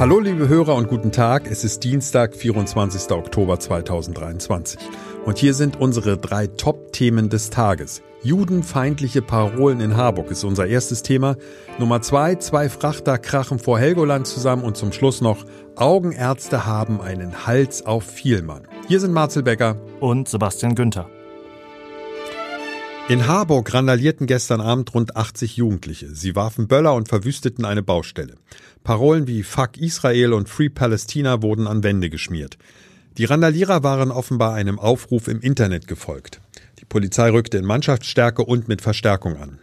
Hallo liebe Hörer und guten Tag. Es ist Dienstag, 24. Oktober 2023. Und hier sind unsere drei Top-Themen des Tages. Judenfeindliche Parolen in Harburg ist unser erstes Thema. Nummer zwei, zwei Frachter krachen vor Helgoland zusammen und zum Schluss noch Augenärzte haben einen Hals auf Vielmann. Hier sind Marcel Becker und Sebastian Günther. In Harburg randalierten gestern Abend rund 80 Jugendliche. Sie warfen Böller und verwüsteten eine Baustelle. Parolen wie Fuck Israel und Free Palästina wurden an Wände geschmiert. Die Randalierer waren offenbar einem Aufruf im Internet gefolgt. Die Polizei rückte in Mannschaftsstärke und mit Verstärkung an.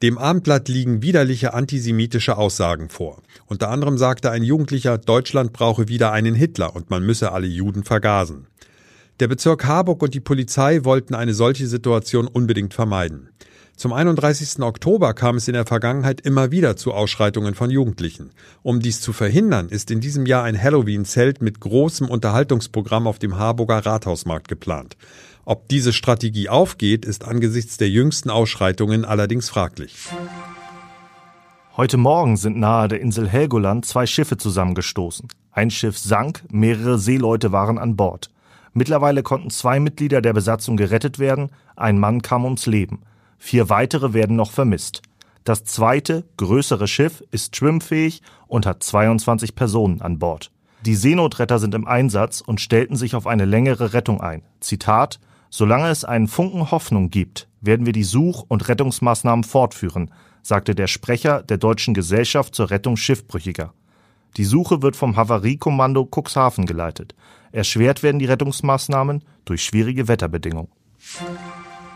Dem Abendblatt liegen widerliche antisemitische Aussagen vor. Unter anderem sagte ein Jugendlicher, Deutschland brauche wieder einen Hitler und man müsse alle Juden vergasen. Der Bezirk Harburg und die Polizei wollten eine solche Situation unbedingt vermeiden. Zum 31. Oktober kam es in der Vergangenheit immer wieder zu Ausschreitungen von Jugendlichen. Um dies zu verhindern, ist in diesem Jahr ein Halloween-Zelt mit großem Unterhaltungsprogramm auf dem Harburger Rathausmarkt geplant. Ob diese Strategie aufgeht, ist angesichts der jüngsten Ausschreitungen allerdings fraglich. Heute Morgen sind nahe der Insel Helgoland zwei Schiffe zusammengestoßen. Ein Schiff sank, mehrere Seeleute waren an Bord. Mittlerweile konnten zwei Mitglieder der Besatzung gerettet werden, ein Mann kam ums Leben. Vier weitere werden noch vermisst. Das zweite, größere Schiff ist schwimmfähig und hat 22 Personen an Bord. Die Seenotretter sind im Einsatz und stellten sich auf eine längere Rettung ein. Zitat Solange es einen Funken Hoffnung gibt, werden wir die Such- und Rettungsmaßnahmen fortführen, sagte der Sprecher der Deutschen Gesellschaft zur Rettung Schiffbrüchiger. Die Suche wird vom Havariekommando Cuxhaven geleitet. Erschwert werden die Rettungsmaßnahmen durch schwierige Wetterbedingungen.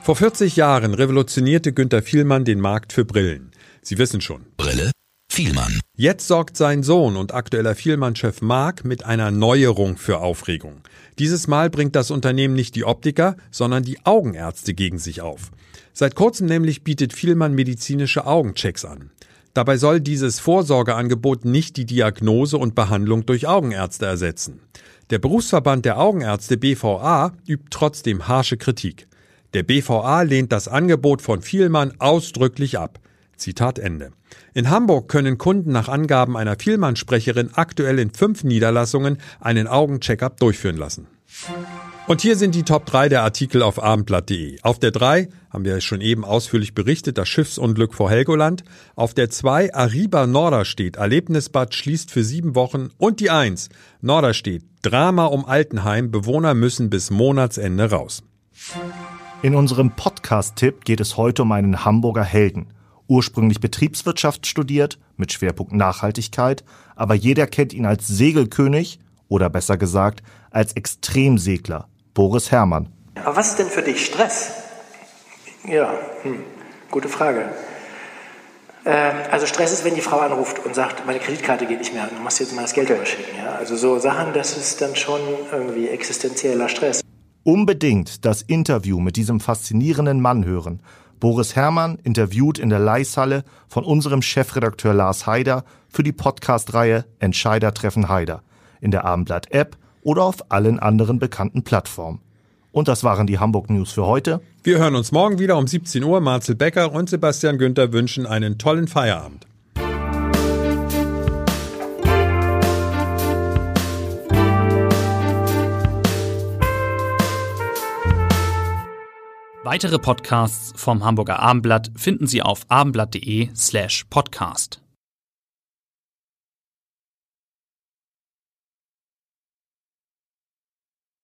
Vor 40 Jahren revolutionierte Günter Vielmann den Markt für Brillen. Sie wissen schon. Brille? Vielmann. Jetzt sorgt sein Sohn und aktueller Vielmann-Chef Mark mit einer Neuerung für Aufregung. Dieses Mal bringt das Unternehmen nicht die Optiker, sondern die Augenärzte gegen sich auf. Seit kurzem nämlich bietet Vielmann medizinische Augenchecks an. Dabei soll dieses Vorsorgeangebot nicht die Diagnose und Behandlung durch Augenärzte ersetzen. Der Berufsverband der Augenärzte BVA übt trotzdem harsche Kritik. Der BVA lehnt das Angebot von Vielmann ausdrücklich ab. Zitat Ende. In Hamburg können Kunden nach Angaben einer Vielmann-Sprecherin aktuell in fünf Niederlassungen einen Augencheckup durchführen lassen. Und hier sind die Top 3 der Artikel auf abendblatt.de. Auf der 3 haben wir schon eben ausführlich berichtet, das Schiffsunglück vor Helgoland. Auf der 2 Ariba Norderstedt, Erlebnisbad schließt für sieben Wochen. Und die 1 Norderstedt, Drama um Altenheim, Bewohner müssen bis Monatsende raus. In unserem Podcast-Tipp geht es heute um einen Hamburger Helden. Ursprünglich Betriebswirtschaft studiert, mit Schwerpunkt Nachhaltigkeit, aber jeder kennt ihn als Segelkönig oder besser gesagt als Extremsegler. Boris Herrmann. Aber was ist denn für dich Stress? Ja, hm, gute Frage. Ähm, also Stress ist, wenn die Frau anruft und sagt, meine Kreditkarte geht nicht mehr, du musst jetzt mal das Geld überschicken. Ja? Also so Sachen, das ist dann schon irgendwie existenzieller Stress. Unbedingt das Interview mit diesem faszinierenden Mann hören. Boris Herrmann interviewt in der Leishalle von unserem Chefredakteur Lars Haider für die Podcast-Reihe Entscheider treffen Haider in der Abendblatt-App oder auf allen anderen bekannten Plattformen. Und das waren die Hamburg News für heute. Wir hören uns morgen wieder um 17 Uhr. Marcel Becker und Sebastian Günther wünschen einen tollen Feierabend. Weitere Podcasts vom Hamburger Abendblatt finden Sie auf abendblatt.de slash podcast.